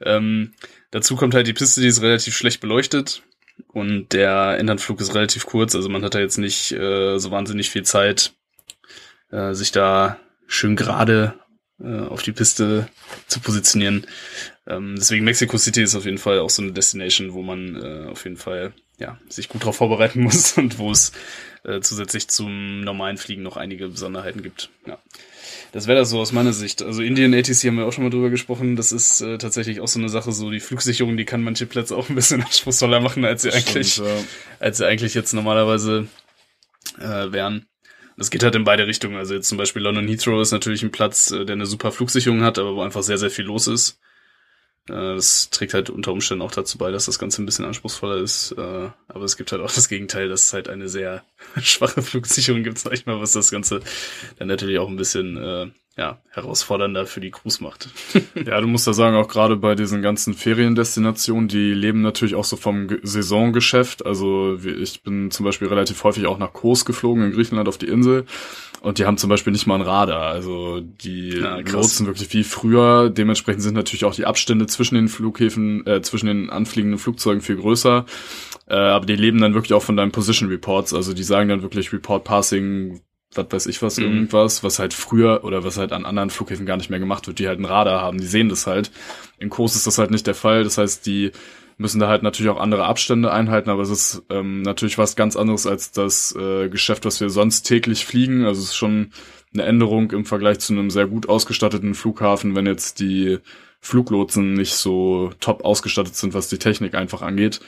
Ähm, dazu kommt halt die Piste, die ist relativ schlecht beleuchtet und der Endanflug ist relativ kurz, also man hat da jetzt nicht äh, so wahnsinnig viel Zeit, äh, sich da schön gerade äh, auf die Piste zu positionieren. Ähm, deswegen Mexico City ist auf jeden Fall auch so eine Destination, wo man äh, auf jeden Fall ja, sich gut darauf vorbereiten muss und wo es äh, zusätzlich zum normalen Fliegen noch einige Besonderheiten gibt. Ja. Das wäre das so aus meiner Sicht. Also Indian ATC haben wir auch schon mal drüber gesprochen. Das ist äh, tatsächlich auch so eine Sache, so die Flugsicherung, die kann manche Plätze auch ein bisschen anspruchsvoller machen, als sie eigentlich, Stimmt, ja. als sie eigentlich jetzt normalerweise äh, wären. Das geht halt in beide Richtungen. Also jetzt zum Beispiel London Heathrow ist natürlich ein Platz, äh, der eine super Flugsicherung hat, aber wo einfach sehr, sehr viel los ist. Äh, das trägt halt unter Umständen auch dazu bei, dass das Ganze ein bisschen anspruchsvoller ist. Äh, aber es gibt halt auch das Gegenteil, dass es halt eine sehr schwache Flugsicherung gibt, sag ich mal, was das Ganze dann natürlich auch ein bisschen ja, herausfordernder für die Crews macht. ja, du musst ja sagen, auch gerade bei diesen ganzen Feriendestinationen, die leben natürlich auch so vom Saisongeschäft. Also ich bin zum Beispiel relativ häufig auch nach Kos geflogen in Griechenland auf die Insel. Und die haben zum Beispiel nicht mal ein Radar. Also die ja, nutzen wirklich wie früher. Dementsprechend sind natürlich auch die Abstände zwischen den Flughäfen, äh, zwischen den anfliegenden Flugzeugen viel größer. Äh, aber die leben dann wirklich auch von deinen Position Reports. Also die sagen dann wirklich Report Passing, was weiß ich was, mhm. irgendwas, was halt früher oder was halt an anderen Flughäfen gar nicht mehr gemacht wird, die halt ein Radar haben, die sehen das halt. In Kurs ist das halt nicht der Fall. Das heißt, die müssen da halt natürlich auch andere Abstände einhalten, aber es ist ähm, natürlich was ganz anderes als das äh, Geschäft, was wir sonst täglich fliegen. Also es ist schon eine Änderung im Vergleich zu einem sehr gut ausgestatteten Flughafen, wenn jetzt die Fluglotsen nicht so top ausgestattet sind, was die Technik einfach angeht.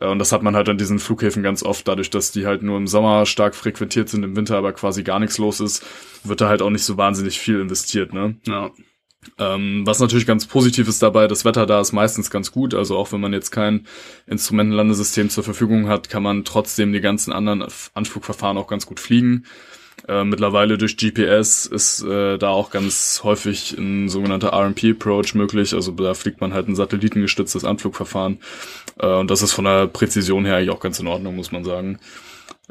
Äh, und das hat man halt an diesen Flughäfen ganz oft, dadurch, dass die halt nur im Sommer stark frequentiert sind, im Winter aber quasi gar nichts los ist, wird da halt auch nicht so wahnsinnig viel investiert, ne? Ja. Ähm, was natürlich ganz positiv ist dabei, das Wetter da ist meistens ganz gut. Also auch wenn man jetzt kein Instrumentenlandesystem zur Verfügung hat, kann man trotzdem die ganzen anderen Anflugverfahren auch ganz gut fliegen. Äh, mittlerweile durch GPS ist äh, da auch ganz häufig ein sogenannter RMP-Approach möglich. Also da fliegt man halt ein satellitengestütztes Anflugverfahren. Äh, und das ist von der Präzision her eigentlich auch ganz in Ordnung, muss man sagen.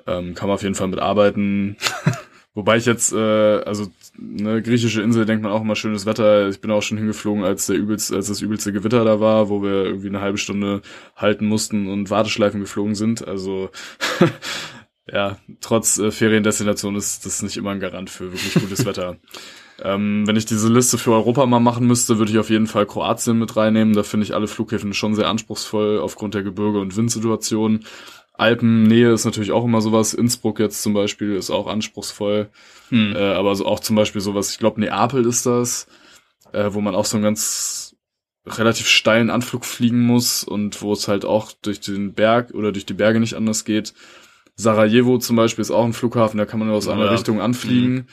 Ähm, kann man auf jeden Fall mitarbeiten. Wobei ich jetzt, äh, also eine griechische Insel denkt man auch immer schönes Wetter. Ich bin auch schon hingeflogen, als der übelste, als das übelste Gewitter da war, wo wir irgendwie eine halbe Stunde halten mussten und Warteschleifen geflogen sind. Also ja, trotz äh, Feriendestination ist das nicht immer ein Garant für wirklich gutes Wetter. Ähm, wenn ich diese Liste für Europa mal machen müsste, würde ich auf jeden Fall Kroatien mit reinnehmen. Da finde ich alle Flughäfen schon sehr anspruchsvoll aufgrund der Gebirge- und Windsituation. Alpennähe ist natürlich auch immer sowas. Innsbruck jetzt zum Beispiel ist auch anspruchsvoll. Hm. Äh, aber so auch zum Beispiel sowas, ich glaube Neapel ist das, äh, wo man auch so einen ganz relativ steilen Anflug fliegen muss und wo es halt auch durch den Berg oder durch die Berge nicht anders geht. Sarajevo zum Beispiel ist auch ein Flughafen, da kann man nur aus einer ja. Richtung anfliegen. Mhm.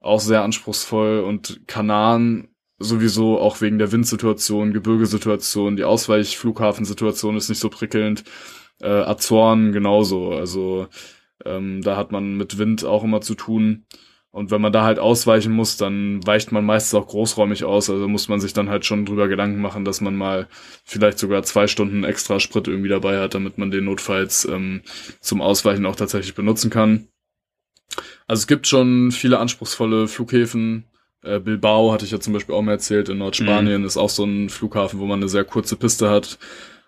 Auch sehr anspruchsvoll und Kanaren sowieso auch wegen der Windsituation, Gebirgesituation, die Ausweichflughafensituation ist nicht so prickelnd. Äh, Azoren genauso. Also ähm, da hat man mit Wind auch immer zu tun. Und wenn man da halt ausweichen muss, dann weicht man meistens auch großräumig aus. Also muss man sich dann halt schon drüber Gedanken machen, dass man mal vielleicht sogar zwei Stunden extra Sprit irgendwie dabei hat, damit man den notfalls ähm, zum Ausweichen auch tatsächlich benutzen kann. Also es gibt schon viele anspruchsvolle Flughäfen. Äh, Bilbao hatte ich ja zum Beispiel auch mal erzählt, in Nordspanien mhm. ist auch so ein Flughafen, wo man eine sehr kurze Piste hat.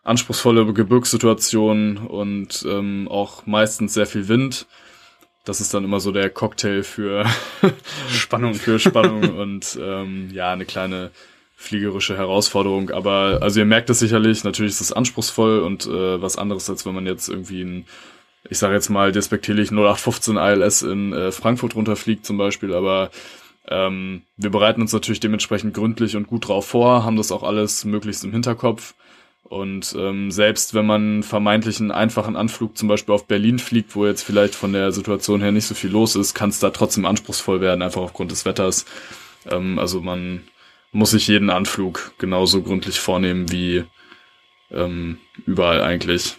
Anspruchsvolle Gebirgssituation und ähm, auch meistens sehr viel Wind das ist dann immer so der Cocktail für Spannung, für Spannung und ähm, ja, eine kleine fliegerische Herausforderung. Aber also ihr merkt es sicherlich, natürlich ist es anspruchsvoll und äh, was anderes, als wenn man jetzt irgendwie ein, ich sage jetzt mal despektierlich 0815 ILS in äh, Frankfurt runterfliegt zum Beispiel, aber ähm, wir bereiten uns natürlich dementsprechend gründlich und gut drauf vor, haben das auch alles möglichst im Hinterkopf und ähm, selbst wenn man vermeintlich einen einfachen Anflug zum Beispiel auf Berlin fliegt, wo jetzt vielleicht von der Situation her nicht so viel los ist, kann es da trotzdem anspruchsvoll werden, einfach aufgrund des Wetters. Ähm, also man muss sich jeden Anflug genauso gründlich vornehmen wie ähm, überall eigentlich.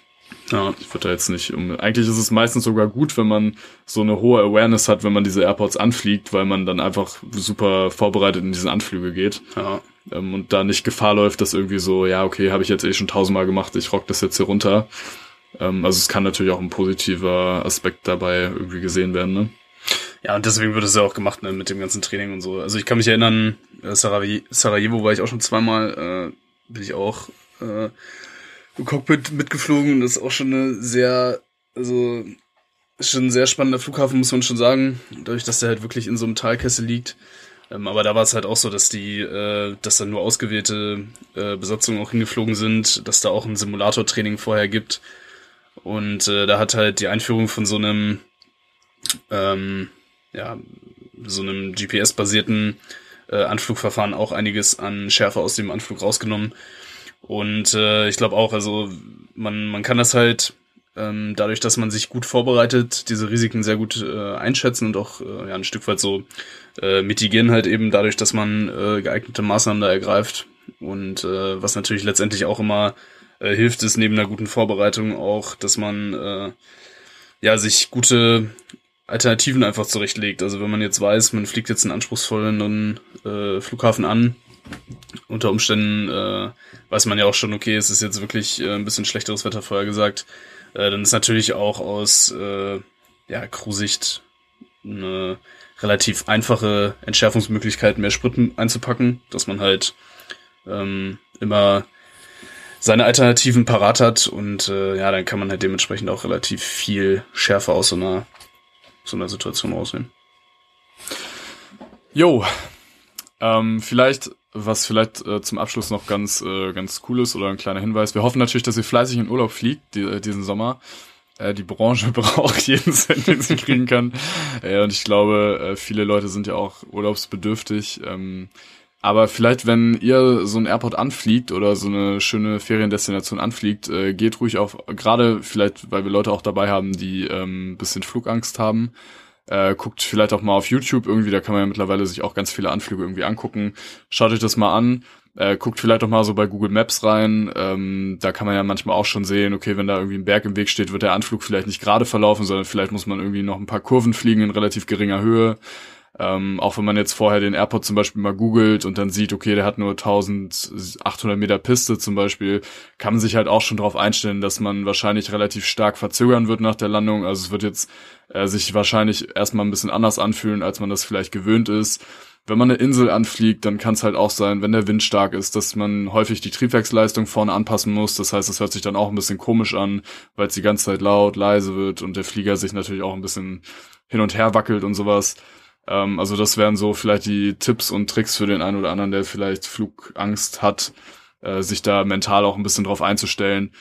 Ja, ich würde da jetzt nicht um. Eigentlich ist es meistens sogar gut, wenn man so eine hohe Awareness hat, wenn man diese Airports anfliegt, weil man dann einfach super vorbereitet in diese Anflüge geht. Ja ähm, und da nicht Gefahr läuft, dass irgendwie so, ja, okay, habe ich jetzt eh schon tausendmal gemacht, ich rock das jetzt hier runter. Ähm, also es kann natürlich auch ein positiver Aspekt dabei irgendwie gesehen werden, ne? Ja, und deswegen wird es ja auch gemacht ne, mit dem ganzen Training und so. Also ich kann mich erinnern, äh, Sarajevo war ich auch schon zweimal, äh, bin ich auch äh, im Cockpit mitgeflogen. Das ist auch schon eine sehr, also schon ein sehr spannender Flughafen, muss man schon sagen. Dadurch, dass der halt wirklich in so einem Talkessel liegt. Ähm, aber da war es halt auch so, dass die, äh, dass dann nur ausgewählte äh, Besatzungen auch hingeflogen sind, dass da auch ein Simulator-Training vorher gibt. Und äh, da hat halt die Einführung von so einem, ähm, ja, so einem GPS-basierten äh, Anflugverfahren auch einiges an Schärfe aus dem Anflug rausgenommen. Und äh, ich glaube auch, also man, man kann das halt ähm, dadurch, dass man sich gut vorbereitet, diese Risiken sehr gut äh, einschätzen und auch äh, ja, ein Stück weit so äh, mitigieren halt eben dadurch, dass man äh, geeignete Maßnahmen da ergreift. Und äh, was natürlich letztendlich auch immer äh, hilft, ist neben einer guten Vorbereitung auch, dass man äh, ja sich gute Alternativen einfach zurechtlegt. Also wenn man jetzt weiß, man fliegt jetzt einen anspruchsvollen äh, Flughafen an, unter Umständen äh, weiß man ja auch schon, okay, es ist jetzt wirklich äh, ein bisschen schlechteres Wetter vorher gesagt, äh, dann ist natürlich auch aus äh, ja, Crew-Sicht eine relativ einfache Entschärfungsmöglichkeit, mehr Sprit einzupacken, dass man halt ähm, immer seine Alternativen parat hat und äh, ja, dann kann man halt dementsprechend auch relativ viel schärfer aus so einer, so einer Situation aussehen. Jo, ähm, vielleicht, was vielleicht äh, zum Abschluss noch ganz, äh, ganz cool ist oder ein kleiner Hinweis. Wir hoffen natürlich, dass ihr fleißig in Urlaub fliegt die, äh, diesen Sommer. Äh, die Branche braucht jeden Cent, den sie kriegen kann. Äh, und ich glaube, äh, viele Leute sind ja auch urlaubsbedürftig. Ähm, aber vielleicht, wenn ihr so ein Airport anfliegt oder so eine schöne Feriendestination anfliegt, äh, geht ruhig auf, gerade vielleicht, weil wir Leute auch dabei haben, die ähm, bisschen Flugangst haben, äh, guckt vielleicht auch mal auf YouTube irgendwie, da kann man ja mittlerweile sich auch ganz viele Anflüge irgendwie angucken. Schaut euch das mal an. Äh, guckt vielleicht auch mal so bei Google Maps rein. Ähm, da kann man ja manchmal auch schon sehen, okay, wenn da irgendwie ein Berg im Weg steht, wird der Anflug vielleicht nicht gerade verlaufen, sondern vielleicht muss man irgendwie noch ein paar Kurven fliegen in relativ geringer Höhe. Ähm, auch wenn man jetzt vorher den Airport zum Beispiel mal googelt und dann sieht, okay, der hat nur 1800 Meter Piste zum Beispiel, kann man sich halt auch schon darauf einstellen, dass man wahrscheinlich relativ stark verzögern wird nach der Landung. Also es wird jetzt äh, sich wahrscheinlich erstmal ein bisschen anders anfühlen, als man das vielleicht gewöhnt ist. Wenn man eine Insel anfliegt, dann kann es halt auch sein, wenn der Wind stark ist, dass man häufig die Triebwerksleistung vorne anpassen muss. Das heißt, es hört sich dann auch ein bisschen komisch an, weil es die ganze Zeit laut, leise wird und der Flieger sich natürlich auch ein bisschen hin und her wackelt und sowas. Ähm, also das wären so vielleicht die Tipps und Tricks für den einen oder anderen, der vielleicht Flugangst hat, äh, sich da mental auch ein bisschen drauf einzustellen,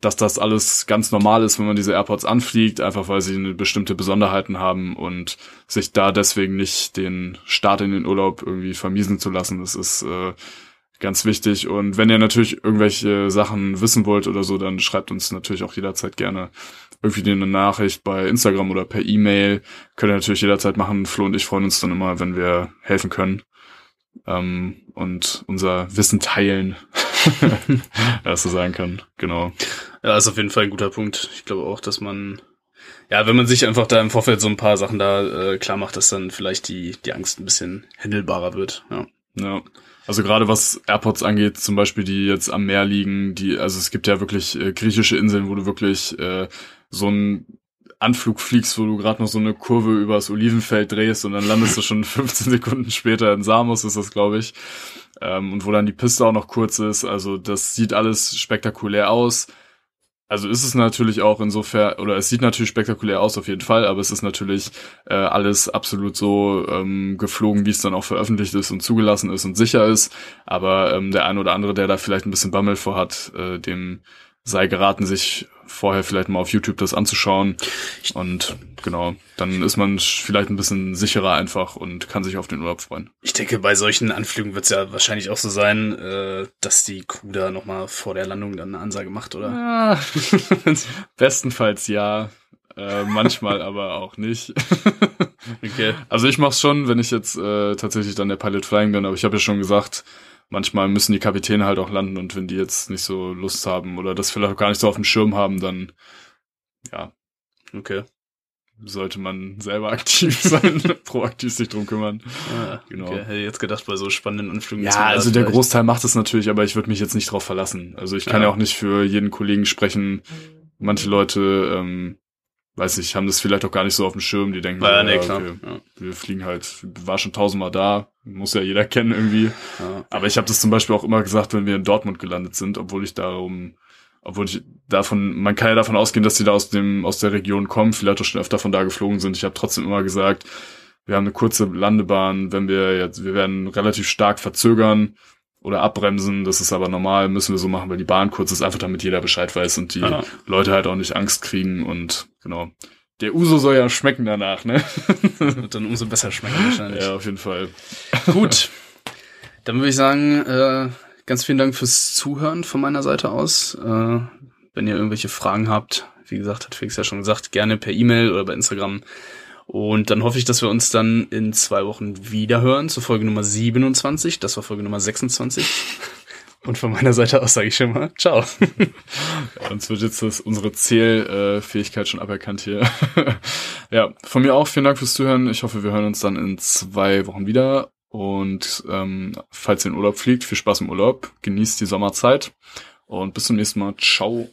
dass das alles ganz normal ist, wenn man diese AirPods anfliegt, einfach weil sie eine bestimmte Besonderheiten haben und sich da deswegen nicht den Start in den Urlaub irgendwie vermiesen zu lassen. Das ist äh, ganz wichtig. Und wenn ihr natürlich irgendwelche Sachen wissen wollt oder so, dann schreibt uns natürlich auch jederzeit gerne irgendwie eine Nachricht bei Instagram oder per E-Mail. Könnt ihr natürlich jederzeit machen. Flo und ich freuen uns dann immer, wenn wir helfen können ähm, und unser Wissen teilen, ja, so sagen kann. Genau. Ja, ist auf jeden Fall ein guter Punkt. Ich glaube auch, dass man, ja, wenn man sich einfach da im Vorfeld so ein paar Sachen da äh, klar macht, dass dann vielleicht die, die Angst ein bisschen händelbarer wird. Ja. Ja. Also gerade was AirPods angeht, zum Beispiel, die jetzt am Meer liegen, die, also es gibt ja wirklich äh, griechische Inseln, wo du wirklich äh, so ein Anflug fliegst, wo du gerade noch so eine Kurve übers Olivenfeld drehst und dann landest du schon 15 Sekunden später in Samos, ist das, glaube ich. Ähm, und wo dann die Piste auch noch kurz ist. Also das sieht alles spektakulär aus. Also ist es natürlich auch insofern, oder es sieht natürlich spektakulär aus auf jeden Fall, aber es ist natürlich äh, alles absolut so ähm, geflogen, wie es dann auch veröffentlicht ist und zugelassen ist und sicher ist. Aber ähm, der ein oder andere, der da vielleicht ein bisschen Bammel vor hat, äh, dem sei geraten, sich vorher vielleicht mal auf YouTube das anzuschauen. Und genau, dann ist man vielleicht ein bisschen sicherer einfach und kann sich auf den Urlaub freuen. Ich denke, bei solchen Anflügen wird es ja wahrscheinlich auch so sein, äh, dass die Crew da nochmal vor der Landung dann eine Ansage macht, oder? Ja, bestenfalls ja. Äh, manchmal aber auch nicht. Okay. Also ich mach's schon, wenn ich jetzt äh, tatsächlich dann der Pilot Flying bin, aber ich habe ja schon gesagt, manchmal müssen die Kapitäne halt auch landen und wenn die jetzt nicht so Lust haben oder das vielleicht auch gar nicht so auf dem Schirm haben, dann ja, Okay. sollte man selber aktiv sein, proaktiv sich drum kümmern. Ah, Genau. Okay. Hätte ich jetzt gedacht, bei so spannenden Anflügen. Ja, also der vielleicht- Großteil macht es natürlich, aber ich würde mich jetzt nicht drauf verlassen. Also ich kann ja. Ja. auch nicht für jeden Kollegen sprechen. Manche Leute, ähm, weiß ich, haben das vielleicht auch gar nicht so auf dem Schirm. Die denken, Ja, nee, klar. Wir, Ja. wir fliegen halt, war schon tausendmal da, muss ja jeder kennen irgendwie. Ja. Aber ich habe das zum Beispiel auch immer gesagt, wenn wir in Dortmund gelandet sind, obwohl ich darum, obwohl ich davon, man kann ja davon ausgehen, dass die da aus dem aus der Region kommen, vielleicht auch schon öfter von da geflogen sind. Ich habe trotzdem immer gesagt, wir haben eine kurze Landebahn, wenn wir jetzt, wir werden relativ stark verzögern oder abbremsen, das ist aber normal, müssen wir so machen, weil die Bahn kurz ist, einfach damit jeder Bescheid weiß und die Ja. Leute halt auch nicht Angst kriegen und genau. Der Uso soll ja schmecken danach, ne? Wird dann umso besser schmecken wahrscheinlich. ja, auf jeden Fall. Gut. Dann würde ich sagen, äh, ganz vielen Dank fürs Zuhören von meiner Seite aus. Äh, wenn ihr irgendwelche Fragen habt, wie gesagt, hat Felix ja schon gesagt, gerne per E-Mail oder bei Instagram. Und dann hoffe ich, dass wir uns dann in zwei Wochen wieder hören zur Folge Nummer 27. Das war Folge Nummer 26. Und von meiner Seite aus sage ich schon mal, ciao. Uns wird jetzt das, unsere Zählfähigkeit schon aberkannt hier. ja, von mir auch vielen Dank fürs Zuhören. Ich hoffe, wir hören uns dann in zwei Wochen wieder. Und ähm, falls ihr in Urlaub fliegt, viel Spaß im Urlaub, genießt die Sommerzeit und bis zum nächsten Mal. Ciao.